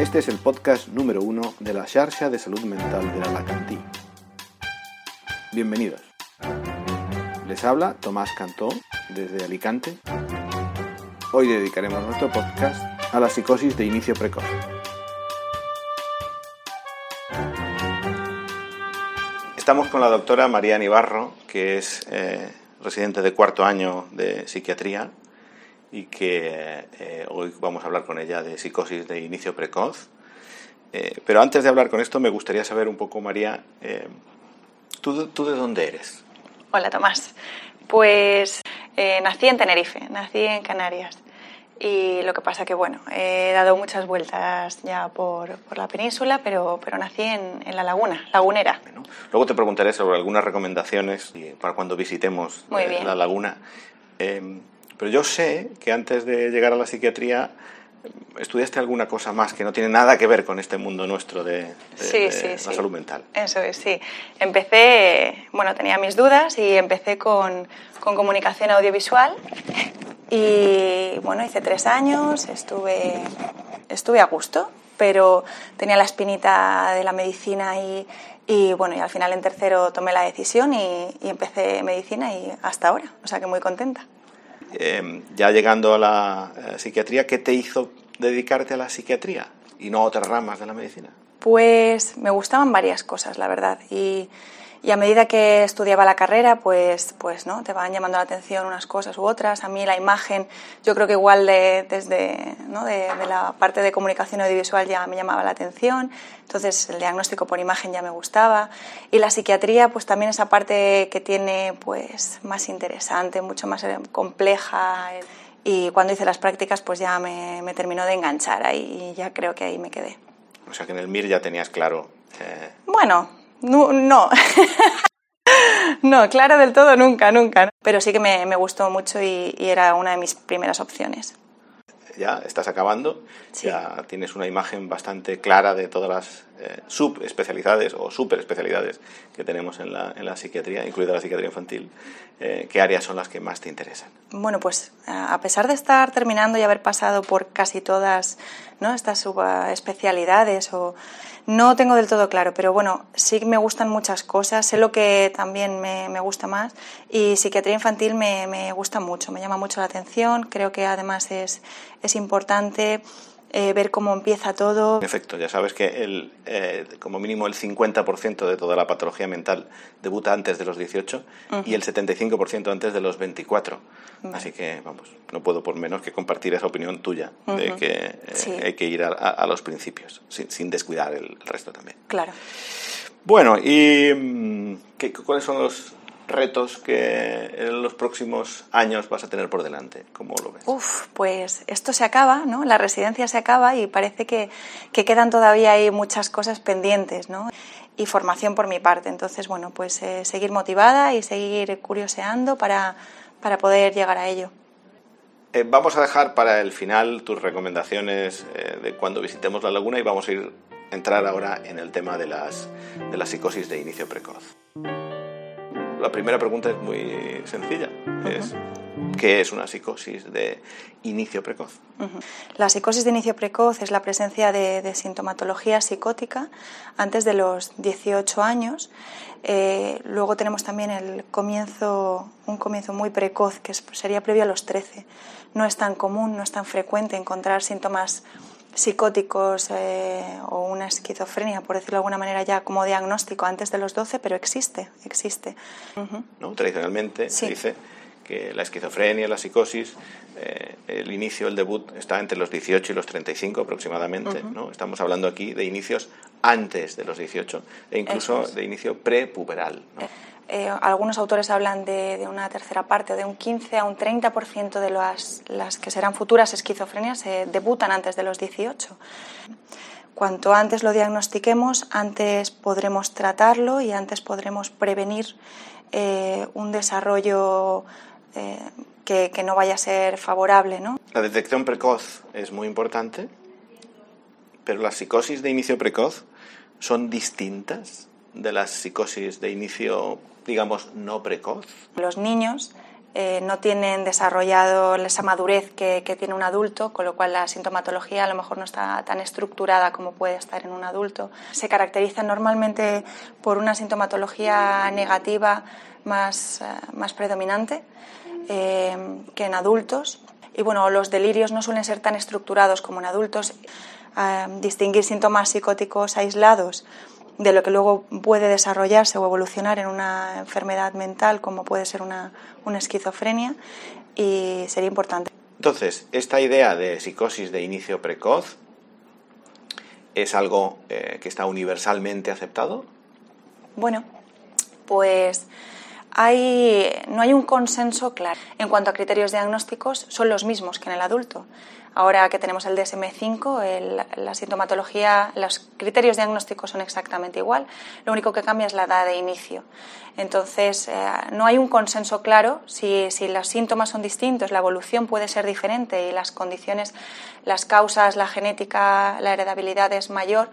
Este es el podcast número uno de la xarxa de salud mental de Alacantí. Bienvenidos. Les habla Tomás Cantó desde Alicante. Hoy dedicaremos nuestro podcast a la psicosis de inicio precoz. Estamos con la doctora María Nibarro, que es eh, residente de cuarto año de psiquiatría y que eh, hoy vamos a hablar con ella de psicosis de inicio precoz. Eh, pero antes de hablar con esto me gustaría saber un poco, María, eh, ¿tú, ¿tú, de dónde eres? Hola, Tomás. Pues nací en Tenerife, nací en Canarias. Y lo que pasa que, bueno, he dado muchas vueltas ya por, por la península, pero, pero nací en, en, la laguna, lagunera. Bueno, luego te preguntaré sobre algunas recomendaciones para cuando visitemos la laguna. Pero yo sé que antes de llegar a la psiquiatría estudiaste alguna cosa más que no tiene nada que ver con este mundo nuestro de, de, sí, de sí, la sí. salud mental. Eso es, sí. Empecé, bueno, tenía mis dudas y empecé con, con comunicación audiovisual y bueno, hice tres años, estuve, estuve a gusto, pero tenía la espinita de la medicina y, y bueno, y al final en tercero tomé la decisión y, y empecé medicina y hasta ahora, o sea que muy contenta. Eh, ya llegando a la eh, psiquiatría, ¿qué te hizo dedicarte a la psiquiatría y no a otras ramas de la medicina? Pues me gustaban varias cosas, la verdad. Y, a medida que estudiaba la carrera, pues, pues no, te van llamando la atención unas cosas u otras. A mí la imagen, yo creo que igual de, desde ¿no? de, de la parte de comunicación audiovisual ya me llamaba la atención. Entonces el diagnóstico por imagen ya me gustaba. Y la psiquiatría, pues también esa parte que tiene pues más interesante, mucho más compleja. Y cuando hice las prácticas, pues ya me, me terminó de enganchar ahí y ya creo que ahí me quedé. O sea que en el MIR ya tenías claro. Eh... Bueno, no. no. no, claro del todo nunca, nunca. Pero sí que me, me gustó mucho y, y, era una de mis primeras opciones. Ya estás acabando, sí. ya tienes una imagen bastante clara de todas las eh, subespecialidades o superespecialidades que tenemos en la, en la, psiquiatría, incluida la psiquiatría infantil. Eh, ¿Qué áreas son las que más te interesan? Bueno, pues a pesar de estar terminando y haber pasado por casi todas ¿no? estas subespecialidades o no tengo del todo claro, pero bueno, sí me gustan muchas cosas, sé lo que también me, me gusta más y psiquiatría infantil me, me, gusta mucho, me llama mucho la atención, creo que además es, es importante eh, ver cómo empieza todo. En efecto, ya sabes que el, eh, como mínimo el 50% de toda la patología mental debuta antes de los 18 uh -huh. y el 75% antes de los 24. Vale. Así que, vamos, no puedo por menos que compartir esa opinión tuya uh -huh. de que eh, sí. hay que ir a, a, a los principios, sin, sin descuidar el, el, resto también. Claro. Bueno, ¿y mm, ¿qué, cuáles son los retos que en los próximos años vas a tener por delante? ¿Cómo lo ves? Uf, pues esto se acaba, ¿no? La residencia se acaba y parece que, que quedan todavía ahí muchas cosas pendientes, ¿no? Y formación por mi parte. Entonces, bueno, pues eh, seguir motivada y seguir curioseando para, para poder llegar a ello. Eh, vamos a dejar para el final tus recomendaciones eh, de cuando visitemos la laguna y vamos a ir entrar ahora en el tema de las, de la psicosis de inicio precoz la primera pregunta es muy sencilla. Uh -huh. Es, ¿Qué es una psicosis de inicio precoz? Uh -huh. La psicosis de inicio precoz es la presencia de, de sintomatología psicótica antes de los 18 años. Eh, luego tenemos también el comienzo, un comienzo muy precoz que sería previo a los 13. No es tan común, no es tan frecuente encontrar síntomas psicóticos eh, o una esquizofrenia, por decirlo de alguna manera, ya como diagnóstico antes de los 12, pero existe, existe. Uh -huh. ¿No? Tradicionalmente sí. se dice que la esquizofrenia, la psicosis, eh, el inicio, el debut está entre los 18 y los 35 aproximadamente. Uh -huh. ¿no? Estamos hablando aquí de inicios antes de los 18 e incluso es. de inicio prepuberal. ¿no? Eh, algunos autores hablan de, una tercera parte, de un 15 a un 30% de las, las, que serán futuras esquizofrenias se debutan antes de los 18. Cuanto antes lo diagnostiquemos, antes podremos tratarlo y antes podremos prevenir eh, un desarrollo eh, que, que, no vaya a ser favorable. ¿no? La detección precoz es muy importante, pero las psicosis de inicio precoz son distintas de las psicosis de inicio digamos, no precoz? Los niños eh, no tienen desarrollado esa madurez que, tiene un adulto, con lo cual la sintomatología a lo mejor no está tan estructurada como puede estar en un adulto. Se caracterizan normalmente por una sintomatología negativa más, más predominante que en adultos. Y bueno, los delirios no suelen ser tan estructurados como en adultos. distinguir síntomas psicóticos aislados de lo que luego puede desarrollarse o evolucionar en una enfermedad mental como puede ser una, esquizofrenia y sería importante. Entonces, esta idea de psicosis de inicio precoz es algo eh, que está universalmente aceptado. Bueno, pues no hay un consenso claro. En cuanto a criterios diagnósticos, son los mismos que en el adulto. Ahora que tenemos el DSM-5, la sintomatología, los criterios diagnósticos son exactamente igual, lo único que cambia es la edad de inicio. Entonces, eh, no hay un consenso claro si, si, los síntomas son distintos, la evolución puede ser diferente y las condiciones, las causas, la genética, la heredabilidad es mayor.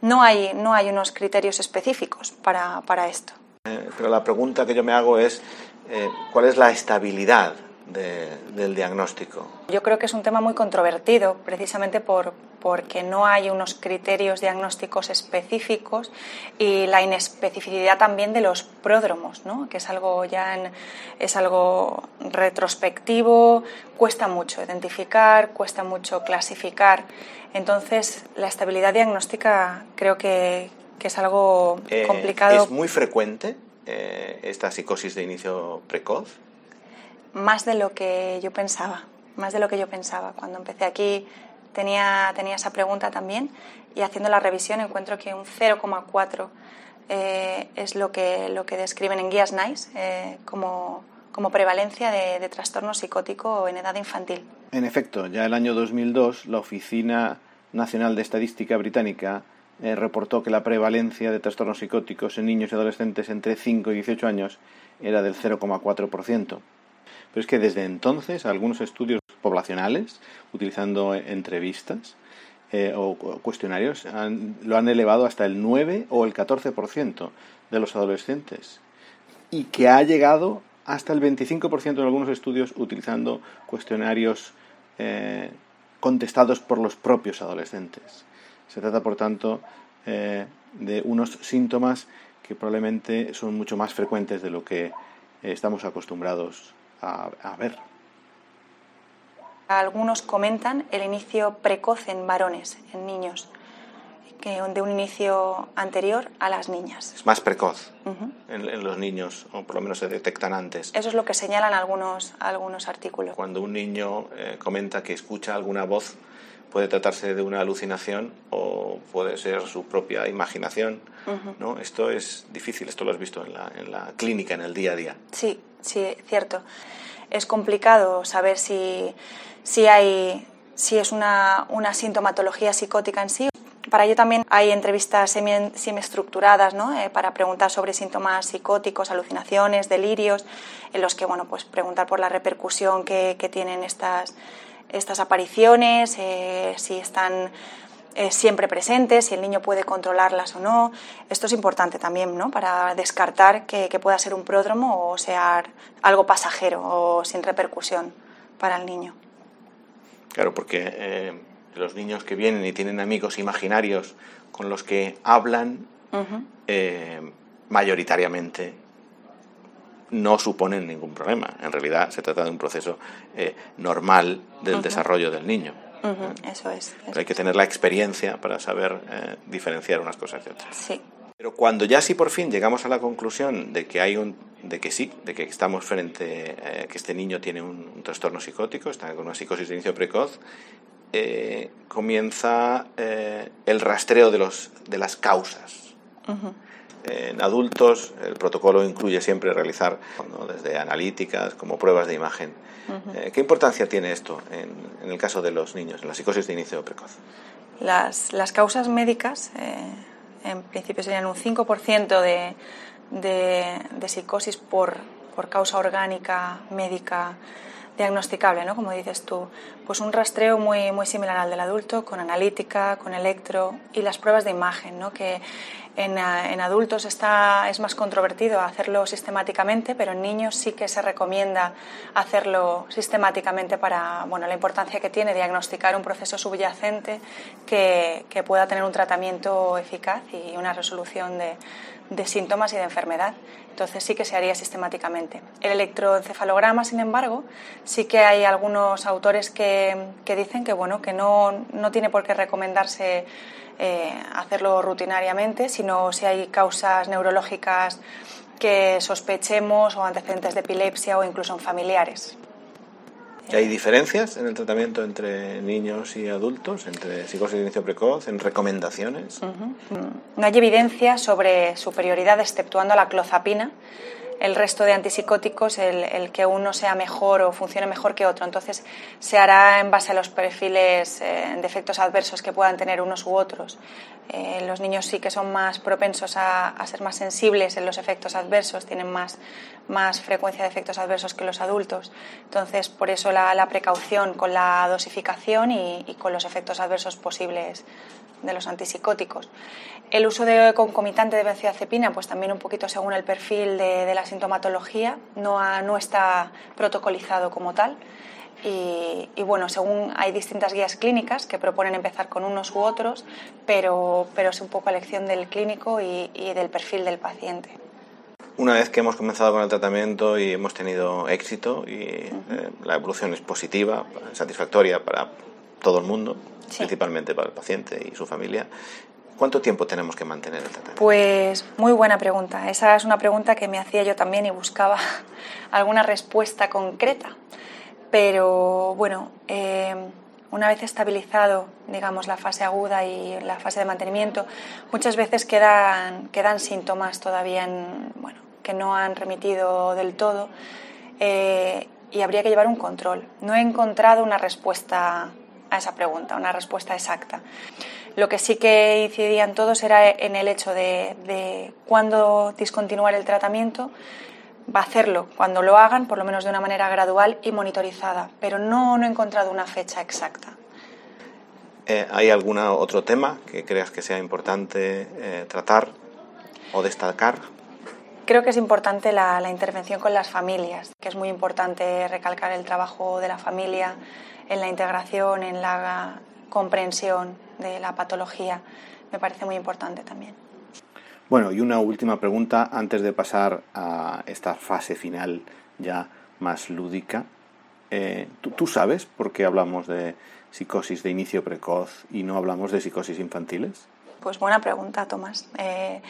No hay, no hay unos criterios específicos para esto. Eh, pero la pregunta que yo me hago es, eh, ¿cuál es la estabilidad del diagnóstico? Yo creo que es un tema muy controvertido, precisamente por, porque no hay unos criterios diagnósticos específicos y la inespecificidad también de los pródromos, ¿no? que es algo ya es algo retrospectivo, cuesta mucho identificar, cuesta mucho clasificar. Entonces, la estabilidad diagnóstica creo que, que es algo eh, complicado. ¿Es muy frecuente eh, esta psicosis de inicio precoz? Más de lo que yo pensaba, más de lo que yo pensaba. Cuando empecé aquí tenía, tenía esa pregunta también y haciendo la revisión encuentro que un 0,4 eh, es lo que, lo que describen en guías NICE como, como prevalencia de, de trastorno psicótico en edad infantil. En efecto, ya el año 2002 la Oficina Nacional de Estadística Británica eh, reportó que la prevalencia de trastornos psicóticos en niños y adolescentes entre 5 y 18 años era del 0,4%. Pero es que desde entonces algunos estudios poblacionales, utilizando entrevistas eh, o cuestionarios, lo han elevado hasta el 9 o el 14% de los adolescentes. Y que ha llegado hasta el 25% en algunos estudios utilizando cuestionarios eh, contestados por los propios adolescentes. Se trata, por tanto, eh, de unos síntomas que probablemente son mucho más frecuentes de lo que estamos acostumbrados a, ver. Algunos comentan el inicio precoz en varones, en niños, que de un inicio anterior a las niñas. Es más precoz en, los niños, o por lo menos se detectan antes. Eso es lo que señalan algunos, algunos artículos. Cuando un niño eh, comenta que escucha alguna voz puede tratarse de una alucinación o puede ser su propia imaginación. ¿no? Esto es difícil, esto lo has visto en la, en la clínica, en el día a día. Sí, sí, cierto. Es complicado saber si, si, hay, si es una, una sintomatología psicótica en sí. Para ello también hay entrevistas semiestructuradas ¿no? Eh, para preguntar sobre síntomas psicóticos, alucinaciones, delirios, en los que bueno, pues preguntar por la repercusión que, que tienen estas, estas apariciones, eh, si están eh, siempre presentes, si el niño puede controlarlas o no. Esto es importante también ¿no? para descartar que, pueda ser un pródromo o sea algo pasajero o sin repercusión para el niño. Claro, porque eh, los niños que vienen y tienen amigos imaginarios con los que hablan, mayoritariamente no suponen ningún problema. En realidad se trata de un proceso eh, normal del desarrollo del niño. Eso es. hay que tener la experiencia para saber eh, diferenciar unas cosas de otras. Sí. Pero cuando ya sí por fin llegamos a la conclusión de que hay un, de que sí, de que estamos frente, eh, que este niño tiene un, trastorno psicótico, está con una psicosis de inicio precoz, comienza el rastreo de los de las causas. En adultos el protocolo incluye siempre realizar desde analíticas como pruebas de imagen. Eh, ¿Qué importancia tiene esto en, el caso de los niños, en la psicosis de inicio precoz? Las, las causas médicas, eh, en principio, serían un 5% de, de, de, psicosis por, por causa orgánica médica diagnosticable, ¿no? Como dices tú, pues un rastreo muy, muy similar al del adulto, con analítica, con electro y las pruebas de imagen, ¿no? Que en, en, adultos está, es más controvertido hacerlo sistemáticamente, pero en niños sí que se recomienda hacerlo sistemáticamente para bueno, la importancia que tiene diagnosticar un proceso subyacente que, que pueda tener un tratamiento eficaz y una resolución de, de síntomas y de enfermedad. Entonces sí que se haría sistemáticamente. El electroencefalograma, sin embargo, sí que hay algunos autores que, que dicen que, bueno, que no, no tiene por qué recomendarse eh, hacerlo rutinariamente, sino si hay causas neurológicas que sospechemos o antecedentes de epilepsia o incluso en familiares. ¿Hay diferencias en el tratamiento entre niños y adultos, entre psicosis de inicio precoz, en recomendaciones? No hay evidencia sobre superioridad exceptuando la clozapina, el resto de antipsicóticos el, que uno sea mejor o funcione mejor que otro. Entonces se hará en base a los perfiles eh, de efectos adversos que puedan tener unos u otros. Eh, los niños sí que son más propensos a, ser más sensibles en los efectos adversos, tienen más, más frecuencia de efectos adversos que los adultos. Entonces, por eso la, precaución con la dosificación y, con los efectos adversos posibles de los antipsicóticos. El uso de concomitante de benzodiazepina, pues también un poquito según el perfil de, la sintomatología, no, no, está protocolizado como tal. Y, y, bueno, según hay distintas guías clínicas que proponen empezar con unos u otros, pero, pero es un poco elección del clínico y, y del perfil del paciente. Una vez que hemos comenzado con el tratamiento y hemos tenido éxito y uh -huh. eh, la evolución es positiva, satisfactoria para todo el mundo, sí. principalmente para el paciente y su familia, ¿Cuánto tiempo tenemos que mantener el tratamiento? Pues muy buena pregunta. Esa es una pregunta que me hacía yo también y buscaba alguna respuesta concreta. Pero bueno, eh, una vez estabilizado, digamos, la fase aguda y la fase de mantenimiento, muchas veces quedan, quedan síntomas todavía en, bueno, que no han remitido del todo eh, y habría que llevar un control. No he encontrado una respuesta a esa pregunta, una respuesta exacta. Lo que sí que incidían todos era en el hecho de, de cuándo discontinuar el tratamiento, va a hacerlo cuando lo hagan, por lo menos de una manera gradual y monitorizada, pero no, no he encontrado una fecha exacta. Eh, ¿Hay algún otro tema que creas que sea importante eh, tratar o destacar? Creo que es importante la, la, intervención con las familias, que es muy importante recalcar el trabajo de la familia en la integración, en la comprensión de la patología. Me parece muy importante también. Bueno, y una última pregunta antes de pasar a esta fase final ya más lúdica. Eh, ¿tú, ¿tú, sabes por qué hablamos de psicosis de inicio precoz y no hablamos de psicosis infantiles? Pues buena pregunta, Tomás. Eh,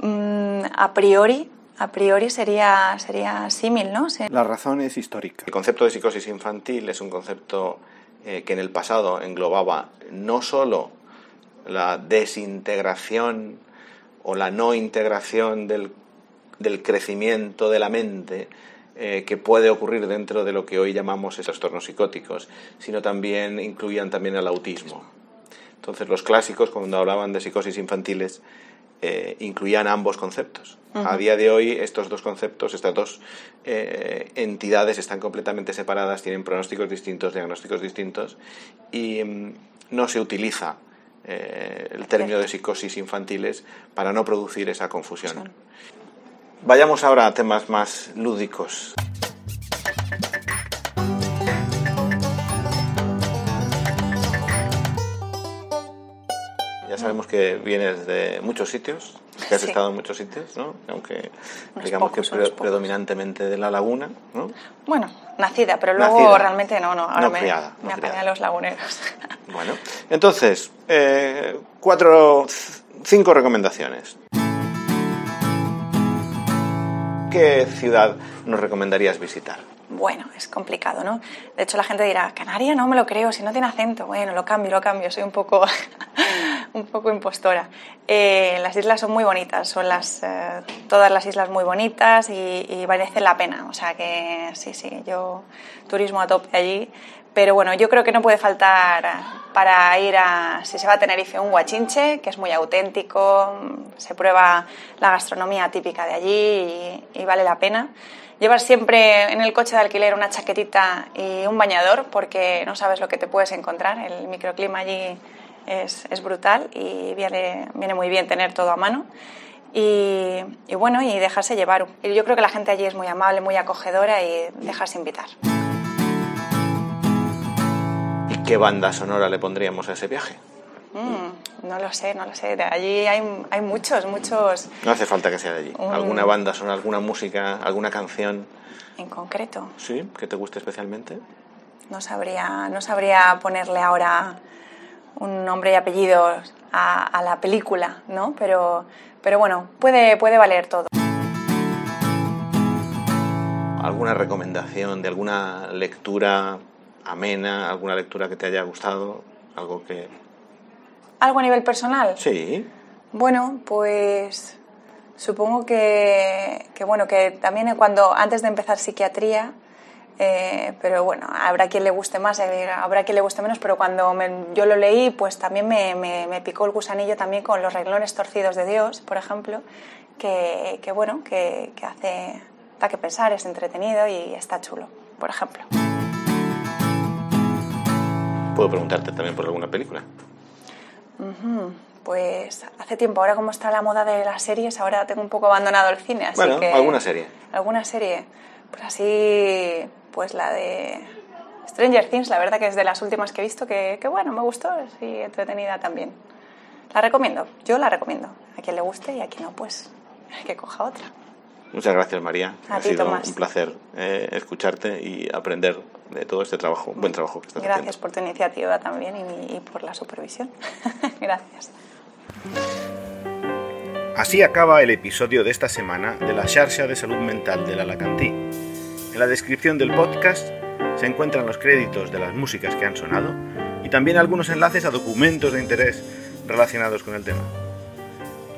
mm, a priori, a priori sería, sería símil, ¿no? La razón es histórica. El concepto de psicosis infantil es un concepto eh, que en el pasado englobaba no solo la desintegración o la no integración del, del crecimiento de la mente eh, que puede ocurrir dentro de lo que hoy llamamos trastornos psicóticos, sino también incluían también el autismo. Entonces los clásicos, cuando hablaban de psicosis infantiles, eh, incluían ambos conceptos. Uh -huh. A día de hoy estos dos conceptos, estas dos eh, entidades están completamente separadas, tienen pronósticos distintos, diagnósticos distintos y mm, no se utiliza eh, el término de psicosis infantiles para no producir esa confusión. Vayamos ahora a temas más lúdicos. Ya sabemos que vienes de muchos sitios, que has sí. estado en muchos sitios, ¿no? Aunque unos digamos pocos, que pre predominantemente de la laguna, ¿no? Bueno, nacida, pero luego nacida. realmente no, no, ahora no me, criada, me apañan los laguneros. Bueno, entonces, eh, cuatro, cinco recomendaciones. ¿Qué ciudad nos recomendarías visitar? Bueno, es complicado, ¿no? De hecho, la gente dirá, Canaria no me lo creo, si no tiene acento. Bueno, lo cambio, lo cambio, soy un poco, un poco impostora. Eh, las islas son muy bonitas, son las, eh, todas las islas muy bonitas y, y merecen la pena. O sea que sí, sí, yo turismo a tope allí. Pero bueno, yo creo que no puede faltar para ir a, si se va a Tenerife, un guachinche, que es muy auténtico, se prueba la gastronomía típica de allí y, y vale la pena. Llevar siempre en el coche de alquiler una chaquetita y un bañador porque no sabes lo que te puedes encontrar. El microclima allí es, es brutal y viene, viene muy bien tener todo a mano. Y, y, bueno, y dejarse llevar. Yo creo que la gente allí es muy amable, muy acogedora y dejarse invitar. ¿Y qué banda sonora le pondríamos a ese viaje? Mm, no lo sé, no lo sé. De allí hay, hay, muchos, muchos. No hace falta que sea de allí. Un... ¿Alguna banda sonora, alguna música, alguna canción? En concreto. Sí, que te guste especialmente. No sabría, no sabría ponerle ahora un nombre y apellido a, a la película, ¿no? Pero, pero bueno, puede, puede valer todo. ¿Alguna recomendación de alguna lectura amena, alguna lectura que te haya gustado? Algo que... ¿Algo a nivel personal? Sí. Bueno, pues supongo que, que bueno, que también cuando antes de empezar psiquiatría, eh, pero bueno, habrá quien le guste más, habrá quien le guste menos, pero cuando me, yo lo leí, pues también me, me, me, picó el gusanillo también con los reglones torcidos de Dios, por ejemplo, que, que bueno, que, que hace, da que pensar, es entretenido y está chulo, por ejemplo. ¿Puedo preguntarte también por alguna película? Uh -huh. Pues hace tiempo, ahora como está la moda de las series, ahora tengo un poco abandonado el cine, así bueno, que... ¿alguna serie? ¿Alguna serie? Pues así, pues la de Stranger Things, la verdad que es de las últimas que he visto, que, que bueno, me gustó, y entretenida también. La recomiendo, yo la recomiendo. A quien le guste y a quien no, pues que coja otra. Muchas gracias, María. A ha ti, sido Tomás. un placer eh, escucharte y aprender de todo este trabajo, buen trabajo que estás Gracias haciendo. por tu iniciativa también y, y por la supervisión. Gracias. Así acaba el episodio de esta semana de la Xarxa de Salud Mental del Alacantí. En la descripción del podcast se encuentran los créditos de las músicas que han sonado y también algunos enlaces a documentos de interés relacionados con el tema.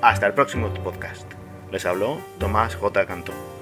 Hasta el próximo podcast. Les habló Tomás J. Cantó.